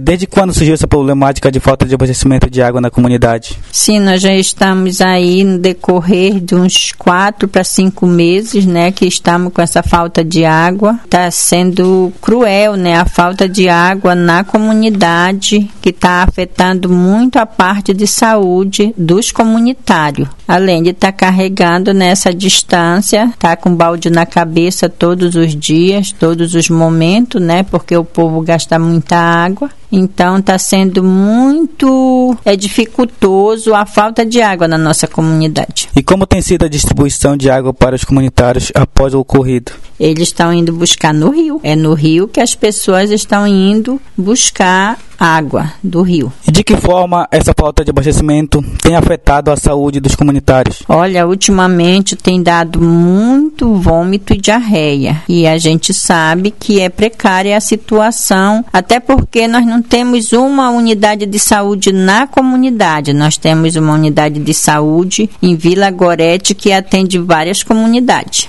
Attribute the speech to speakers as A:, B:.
A: Desde quando surgiu essa problemática de falta de abastecimento de água na comunidade?
B: Sim, nós já estamos aí no decorrer de uns quatro para cinco meses, né, que estamos com essa falta de água. Está sendo cruel, né, a falta de água na comunidade, que está afetando muito a parte de saúde dos comunitários. Além de estar tá carregando nessa distância, tá com balde na cabeça todos os dias, todos os momentos, né, porque o povo gasta muita água. Então está sendo muito é dificultoso a falta de água na nossa comunidade.
A: E como tem sido a distribuição de água para os comunitários após o ocorrido?
B: Eles estão indo buscar no rio. É no rio que as pessoas estão indo buscar água do rio.
A: E de que forma essa falta de abastecimento tem afetado a saúde dos comunitários?
B: Olha, ultimamente tem dado muito vômito e diarreia. E a gente sabe que é precária a situação, até porque nós não temos uma unidade de saúde na comunidade. Nós temos uma unidade de saúde em Vila Gorete que atende várias comunidades.